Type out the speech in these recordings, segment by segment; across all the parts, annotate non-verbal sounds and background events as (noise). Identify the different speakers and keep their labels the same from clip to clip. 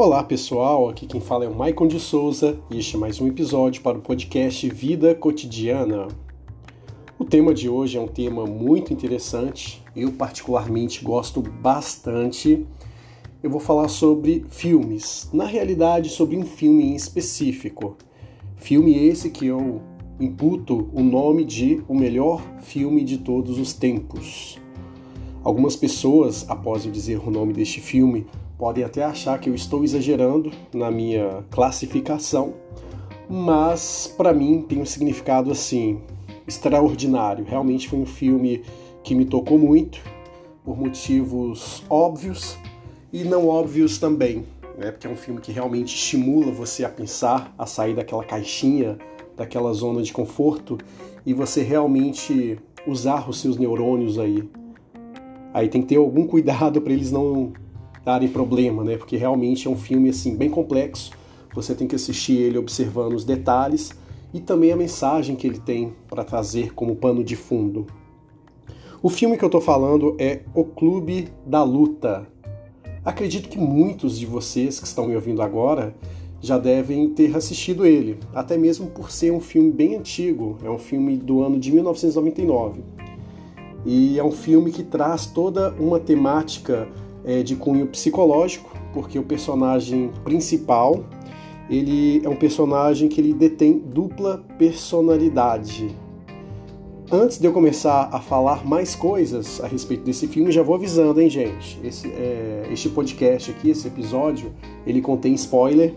Speaker 1: Olá pessoal, aqui quem fala é o Maicon de Souza e este é mais um episódio para o podcast Vida Cotidiana. O tema de hoje é um tema muito interessante, eu particularmente gosto bastante. Eu vou falar sobre filmes, na realidade sobre um filme em específico. Filme esse que eu imputo o nome de o melhor filme de todos os tempos. Algumas pessoas, após eu dizer o nome deste filme, podem até achar que eu estou exagerando na minha classificação, mas para mim tem um significado assim extraordinário. Realmente foi um filme que me tocou muito por motivos óbvios e não óbvios também, né? Porque é um filme que realmente estimula você a pensar, a sair daquela caixinha, daquela zona de conforto e você realmente usar os seus neurônios aí. Aí tem que ter algum cuidado para eles não darem problema, né? Porque realmente é um filme assim bem complexo. Você tem que assistir ele observando os detalhes e também a mensagem que ele tem para trazer como pano de fundo. O filme que eu estou falando é O Clube da Luta. Acredito que muitos de vocês que estão me ouvindo agora já devem ter assistido ele, até mesmo por ser um filme bem antigo. É um filme do ano de 1999. E é um filme que traz toda uma temática é, de cunho psicológico, porque o personagem principal ele é um personagem que ele detém dupla personalidade. Antes de eu começar a falar mais coisas a respeito desse filme, já vou avisando, hein, gente? Esse, é, este podcast aqui, esse episódio, ele contém spoiler.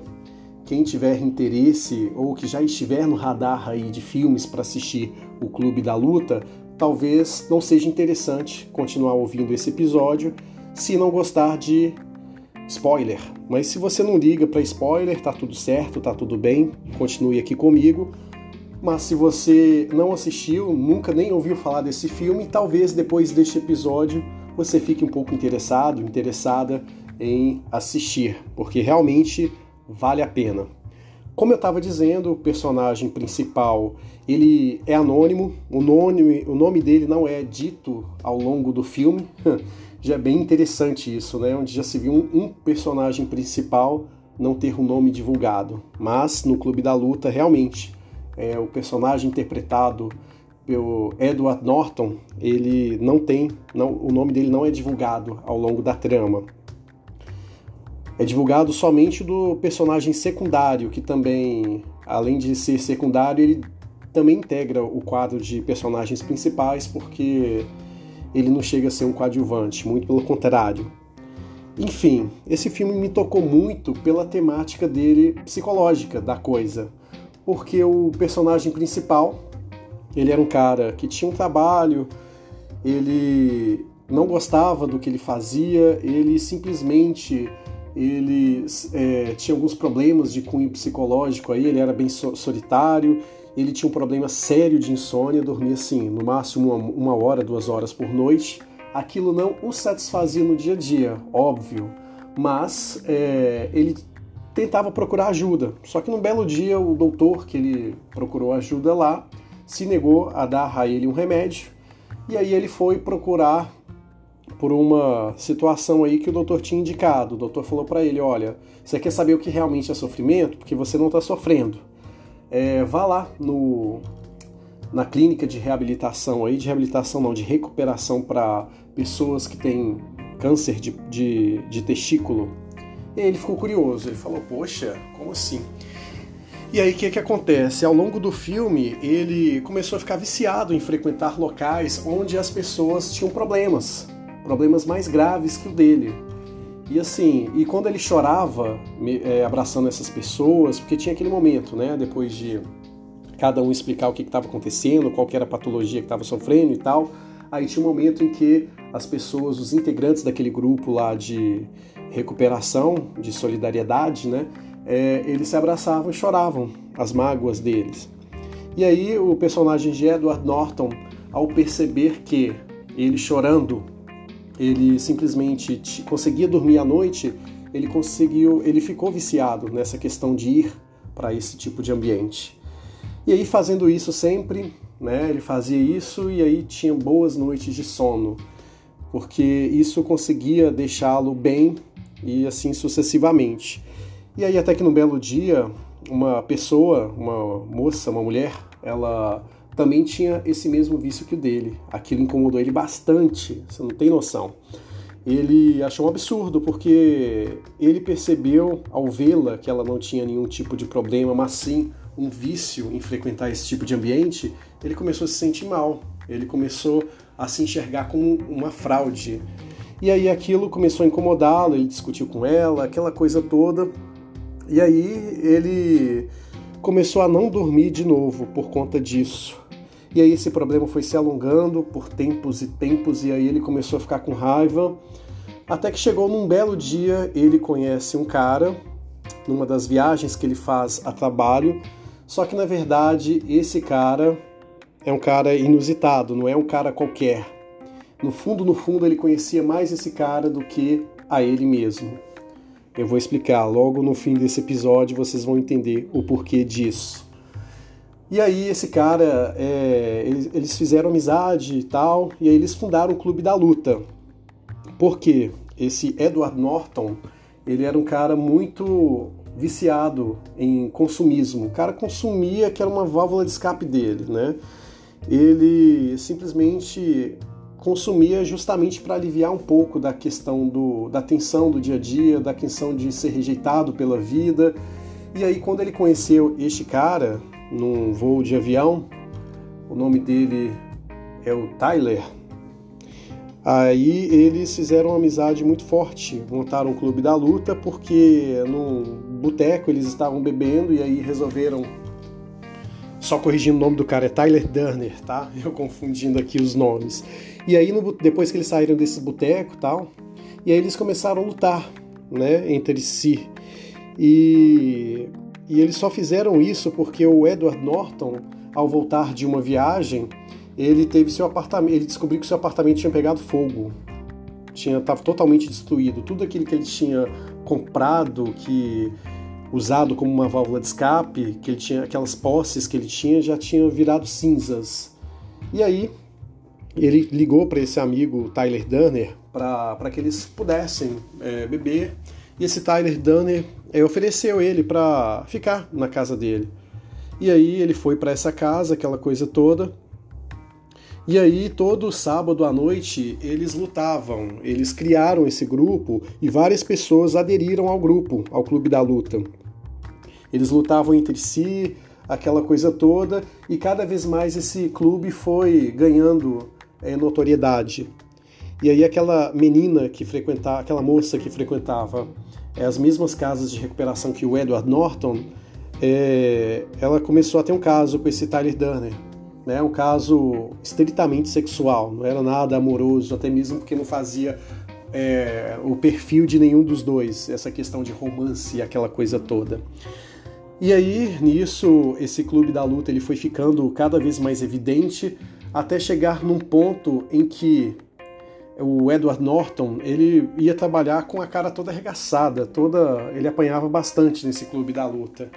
Speaker 1: Quem tiver interesse ou que já estiver no radar aí de filmes para assistir o Clube da Luta, talvez não seja interessante continuar ouvindo esse episódio se não gostar de spoiler. Mas se você não liga para spoiler, tá tudo certo, tá tudo bem, continue aqui comigo. Mas se você não assistiu, nunca nem ouviu falar desse filme, talvez depois deste episódio você fique um pouco interessado, interessada em assistir, porque realmente vale a pena. Como eu estava dizendo, o personagem principal ele é anônimo, o nome, o nome dele não é dito ao longo do filme. (laughs) já é bem interessante isso, né? Onde já se viu um, um personagem principal não ter o um nome divulgado. Mas no Clube da Luta, realmente, é, o personagem interpretado pelo Edward Norton, ele não tem, não, o nome dele não é divulgado ao longo da trama. É divulgado somente do personagem secundário, que também, além de ser secundário, ele também integra o quadro de personagens principais, porque ele não chega a ser um coadjuvante, muito pelo contrário. Enfim, esse filme me tocou muito pela temática dele psicológica da coisa, porque o personagem principal, ele era um cara que tinha um trabalho, ele não gostava do que ele fazia, ele simplesmente ele é, tinha alguns problemas de cunho psicológico aí, ele era bem solitário, ele tinha um problema sério de insônia, dormia assim, no máximo uma, uma hora, duas horas por noite. Aquilo não o satisfazia no dia a dia, óbvio, mas é, ele tentava procurar ajuda. Só que num belo dia, o doutor que ele procurou ajuda lá se negou a dar a ele um remédio, e aí ele foi procurar por uma situação aí que o doutor tinha indicado. O doutor falou para ele: Olha, você quer saber o que realmente é sofrimento? Porque você não está sofrendo é, vá lá no, na clínica de reabilitação aí, de reabilitação não, de recuperação para pessoas que têm câncer de, de, de testículo. E ele ficou curioso, ele falou, poxa, como assim? E aí o que, que acontece? Ao longo do filme, ele começou a ficar viciado em frequentar locais onde as pessoas tinham problemas, problemas mais graves que o dele. E assim, e quando ele chorava, me, é, abraçando essas pessoas, porque tinha aquele momento, né, depois de cada um explicar o que estava acontecendo, qual era a patologia que estava sofrendo e tal, aí tinha um momento em que as pessoas, os integrantes daquele grupo lá de recuperação, de solidariedade, né, é, eles se abraçavam e choravam as mágoas deles. E aí o personagem de Edward Norton, ao perceber que ele chorando ele simplesmente conseguia dormir à noite, ele conseguiu, ele ficou viciado nessa questão de ir para esse tipo de ambiente. E aí fazendo isso sempre, né, ele fazia isso e aí tinha boas noites de sono, porque isso conseguia deixá-lo bem e assim sucessivamente. E aí até que num belo dia, uma pessoa, uma moça, uma mulher, ela também tinha esse mesmo vício que o dele. Aquilo incomodou ele bastante, você não tem noção. Ele achou um absurdo porque ele percebeu ao vê-la que ela não tinha nenhum tipo de problema, mas sim um vício em frequentar esse tipo de ambiente, ele começou a se sentir mal. Ele começou a se enxergar como uma fraude. E aí aquilo começou a incomodá-lo, ele discutiu com ela, aquela coisa toda. E aí ele começou a não dormir de novo por conta disso. E aí esse problema foi se alongando por tempos e tempos, e aí ele começou a ficar com raiva. Até que chegou num belo dia, ele conhece um cara, numa das viagens que ele faz a trabalho, só que na verdade esse cara é um cara inusitado, não é um cara qualquer. No fundo, no fundo, ele conhecia mais esse cara do que a ele mesmo. Eu vou explicar logo no fim desse episódio, vocês vão entender o porquê disso. E aí esse cara, é, eles, fizeram amizade e tal, e aí eles fundaram o Clube da Luta. Por quê? Esse Edward Norton, ele era um cara muito viciado em consumismo. O cara consumia que era uma válvula de escape dele, né? Ele simplesmente consumia justamente para aliviar um pouco da questão do, da tensão do dia a dia, da questão de ser rejeitado pela vida. E aí quando ele conheceu este cara, num voo de avião. O nome dele é o Tyler. Aí eles fizeram uma amizade muito forte, montaram um clube da luta porque num boteco eles estavam bebendo e aí resolveram. Só corrigindo o nome do cara, é Tyler Durner, tá? (laughs) Eu confundindo aqui os nomes. E aí, no, depois que eles saíram desse boteco tal, e aí eles começaram a lutar, né, entre si. E e eles só fizeram isso porque o Edward Norton, ao voltar de uma viagem, ele teve seu apartamento, ele descobriu que seu apartamento tinha pegado fogo. Tinha estava totalmente destruído. Tudo aquilo que ele tinha comprado, que usado como uma válvula de escape, que ele tinha aquelas posses que ele tinha já tinha virado cinzas. E aí ele ligou para esse amigo Tyler Dunner para que eles pudessem é, beber. E esse Tyler Dunner é, ofereceu ele para ficar na casa dele. E aí ele foi para essa casa, aquela coisa toda. E aí todo sábado à noite eles lutavam, eles criaram esse grupo e várias pessoas aderiram ao grupo, ao clube da luta. Eles lutavam entre si, aquela coisa toda, e cada vez mais esse clube foi ganhando é, notoriedade. E aí aquela menina que frequentava, aquela moça que frequentava é, as mesmas casas de recuperação que o Edward Norton, é, ela começou a ter um caso com esse Tyler Durner. Né, um caso estritamente sexual, não era nada amoroso, até mesmo porque não fazia é, o perfil de nenhum dos dois, essa questão de romance e aquela coisa toda. E aí, nisso, esse clube da luta ele foi ficando cada vez mais evidente até chegar num ponto em que o Edward Norton, ele ia trabalhar com a cara toda arregaçada, toda, ele apanhava bastante nesse clube da luta.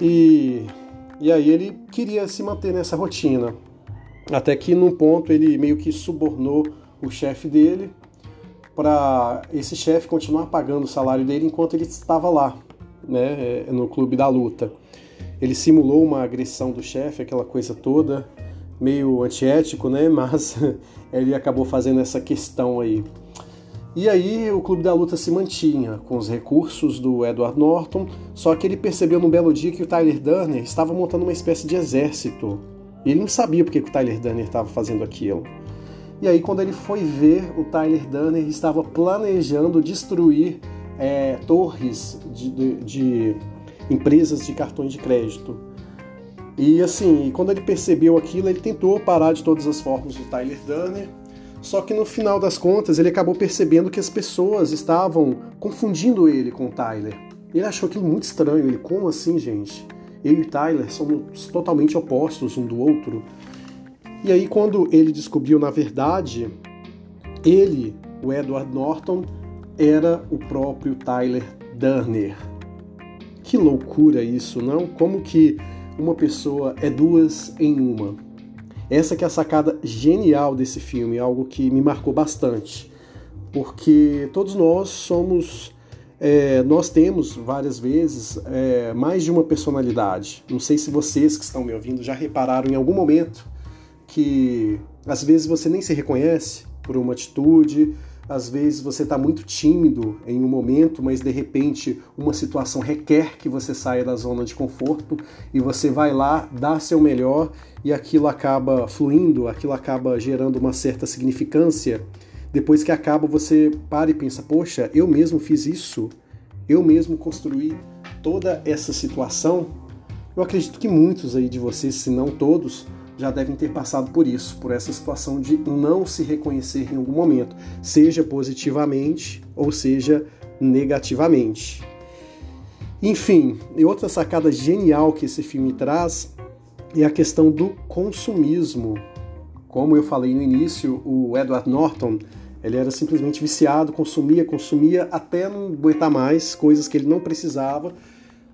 Speaker 1: E, e aí ele queria se manter nessa rotina. Até que num ponto ele meio que subornou o chefe dele para esse chefe continuar pagando o salário dele enquanto ele estava lá, né, no clube da luta. Ele simulou uma agressão do chefe, aquela coisa toda, meio antiético, né? (laughs) Mas ele acabou fazendo essa questão aí. E aí o Clube da Luta se mantinha com os recursos do Edward Norton, só que ele percebeu num belo dia que o Tyler Durner estava montando uma espécie de exército. Ele não sabia porque que o Tyler Durner estava fazendo aquilo. E aí quando ele foi ver, o Tyler Durner estava planejando destruir é, torres de, de, de empresas de cartões de crédito. E assim, quando ele percebeu aquilo, ele tentou parar de todas as formas o Tyler Durner, só que no final das contas ele acabou percebendo que as pessoas estavam confundindo ele com o Tyler. Ele achou aquilo muito estranho, ele, como assim, gente? Eu e o Tyler somos totalmente opostos um do outro. E aí, quando ele descobriu, na verdade, ele, o Edward Norton, era o próprio Tyler Durner. Que loucura isso, não? Como que uma pessoa é duas em uma. Essa que é a sacada genial desse filme, algo que me marcou bastante, porque todos nós somos é, nós temos várias vezes é, mais de uma personalidade. Não sei se vocês que estão me ouvindo já repararam em algum momento que às vezes você nem se reconhece por uma atitude, às vezes você está muito tímido em um momento, mas de repente uma situação requer que você saia da zona de conforto e você vai lá, dá seu melhor e aquilo acaba fluindo, aquilo acaba gerando uma certa significância. Depois que acaba, você para e pensa: poxa, eu mesmo fiz isso, eu mesmo construí toda essa situação. Eu acredito que muitos aí de vocês, se não todos, já devem ter passado por isso, por essa situação de não se reconhecer em algum momento, seja positivamente ou seja negativamente. Enfim, e outra sacada genial que esse filme traz é a questão do consumismo. Como eu falei no início, o Edward Norton ele era simplesmente viciado, consumia, consumia até não aguentar mais coisas que ele não precisava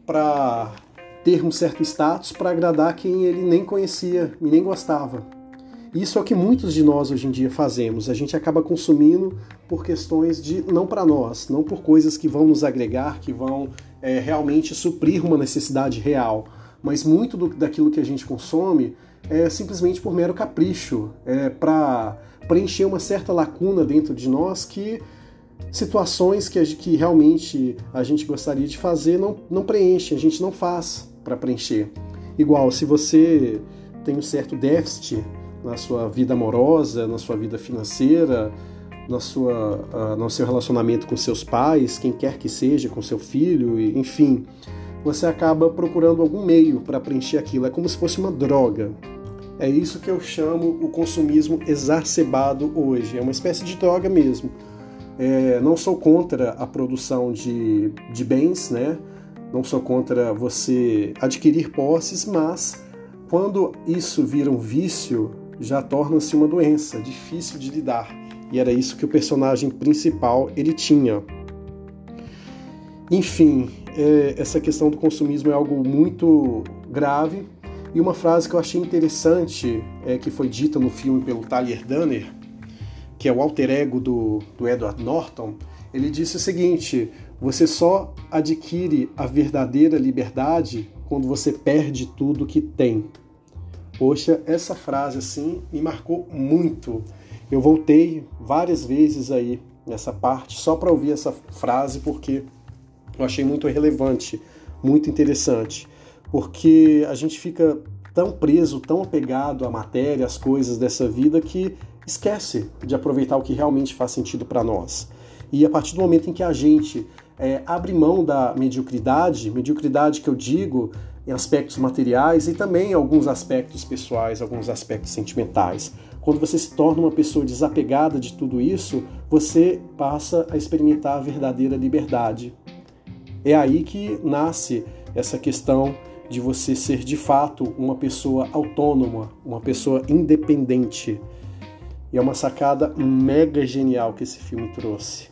Speaker 1: para ter um certo status para agradar quem ele nem conhecia e nem gostava. Isso é o que muitos de nós hoje em dia fazemos. A gente acaba consumindo por questões de não para nós, não por coisas que vão nos agregar, que vão é, realmente suprir uma necessidade real. Mas muito do, daquilo que a gente consome é simplesmente por mero capricho, é para preencher uma certa lacuna dentro de nós que situações que, que realmente a gente gostaria de fazer não, não preenche, a gente não faz para preencher. Igual, se você tem um certo déficit na sua vida amorosa, na sua vida financeira, na sua, uh, no seu relacionamento com seus pais, quem quer que seja, com seu filho, enfim, você acaba procurando algum meio para preencher aquilo. É como se fosse uma droga. É isso que eu chamo o consumismo exacerbado hoje. É uma espécie de droga mesmo. É, não sou contra a produção de, de bens, né? Não sou contra você adquirir posses, mas quando isso vira um vício, já torna-se uma doença, difícil de lidar. E era isso que o personagem principal ele tinha. Enfim, é, essa questão do consumismo é algo muito grave. E uma frase que eu achei interessante, é, que foi dita no filme pelo Tyler Dunner, que é o alter ego do, do Edward Norton, ele disse o seguinte: você só adquire a verdadeira liberdade quando você perde tudo que tem. Poxa, essa frase assim me marcou muito. Eu voltei várias vezes aí nessa parte só para ouvir essa frase porque eu achei muito relevante, muito interessante, porque a gente fica tão preso, tão apegado à matéria, às coisas dessa vida que esquece de aproveitar o que realmente faz sentido para nós. E a partir do momento em que a gente é, abre mão da mediocridade, mediocridade que eu digo em aspectos materiais e também alguns aspectos pessoais, alguns aspectos sentimentais. Quando você se torna uma pessoa desapegada de tudo isso, você passa a experimentar a verdadeira liberdade. É aí que nasce essa questão de você ser de fato uma pessoa autônoma, uma pessoa independente. E é uma sacada mega genial que esse filme trouxe.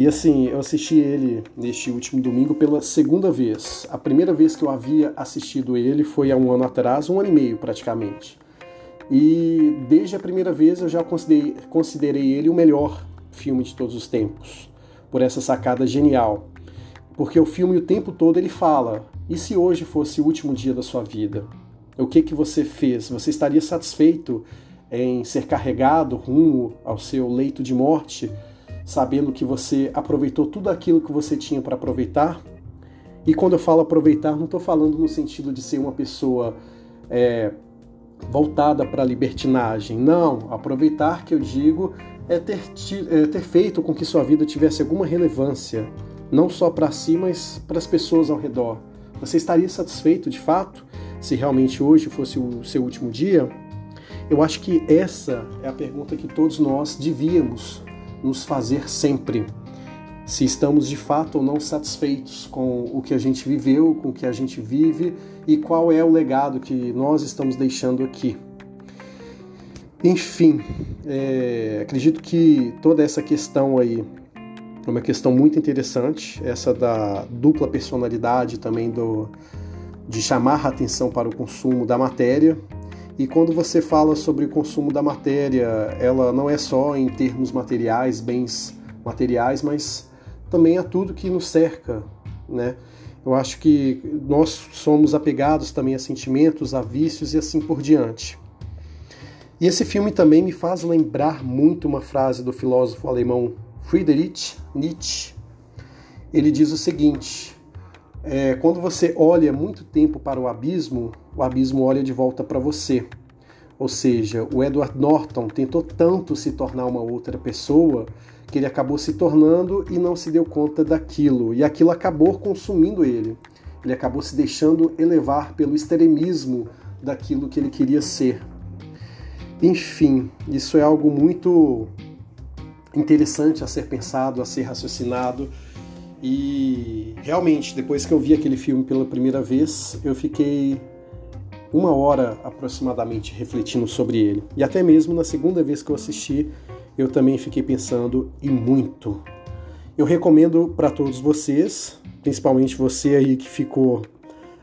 Speaker 1: E assim, eu assisti ele neste último domingo pela segunda vez. A primeira vez que eu havia assistido ele foi há um ano atrás, um ano e meio praticamente. E desde a primeira vez eu já considerei, considerei ele o melhor filme de todos os tempos, por essa sacada genial. Porque o filme o tempo todo ele fala: e se hoje fosse o último dia da sua vida? O que que você fez? Você estaria satisfeito em ser carregado rumo ao seu leito de morte? Sabendo que você aproveitou tudo aquilo que você tinha para aproveitar. E quando eu falo aproveitar, não estou falando no sentido de ser uma pessoa é, voltada para a libertinagem. Não, aproveitar que eu digo é ter, é ter feito com que sua vida tivesse alguma relevância, não só para si, mas para as pessoas ao redor. Você estaria satisfeito de fato se realmente hoje fosse o seu último dia? Eu acho que essa é a pergunta que todos nós devíamos nos fazer sempre. Se estamos de fato ou não satisfeitos com o que a gente viveu, com o que a gente vive e qual é o legado que nós estamos deixando aqui. Enfim, é, acredito que toda essa questão aí é uma questão muito interessante, essa da dupla personalidade também do, de chamar a atenção para o consumo da matéria e quando você fala sobre o consumo da matéria, ela não é só em termos materiais, bens materiais, mas também a tudo que nos cerca, né? Eu acho que nós somos apegados também a sentimentos, a vícios e assim por diante. E esse filme também me faz lembrar muito uma frase do filósofo alemão Friedrich Nietzsche. Ele diz o seguinte: é, quando você olha muito tempo para o abismo, o abismo olha de volta para você. Ou seja, o Edward Norton tentou tanto se tornar uma outra pessoa que ele acabou se tornando e não se deu conta daquilo, e aquilo acabou consumindo ele. Ele acabou se deixando elevar pelo extremismo daquilo que ele queria ser. Enfim, isso é algo muito interessante a ser pensado, a ser raciocinado. E realmente, depois que eu vi aquele filme pela primeira vez, eu fiquei uma hora aproximadamente refletindo sobre ele. E até mesmo na segunda vez que eu assisti, eu também fiquei pensando e muito. Eu recomendo para todos vocês, principalmente você aí que ficou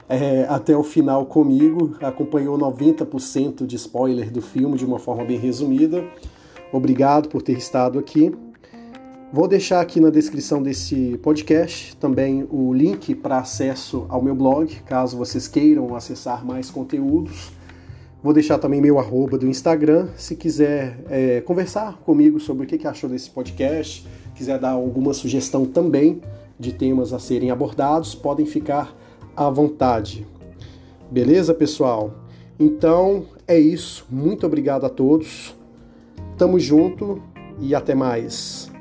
Speaker 1: é, até o final comigo, acompanhou 90% de spoiler do filme de uma forma bem resumida. Obrigado por ter estado aqui. Vou deixar aqui na descrição desse podcast também o link para acesso ao meu blog, caso vocês queiram acessar mais conteúdos. Vou deixar também meu arroba do Instagram, se quiser é, conversar comigo sobre o que, que achou desse podcast, quiser dar alguma sugestão também de temas a serem abordados, podem ficar à vontade. Beleza, pessoal? Então é isso. Muito obrigado a todos. Tamo junto e até mais.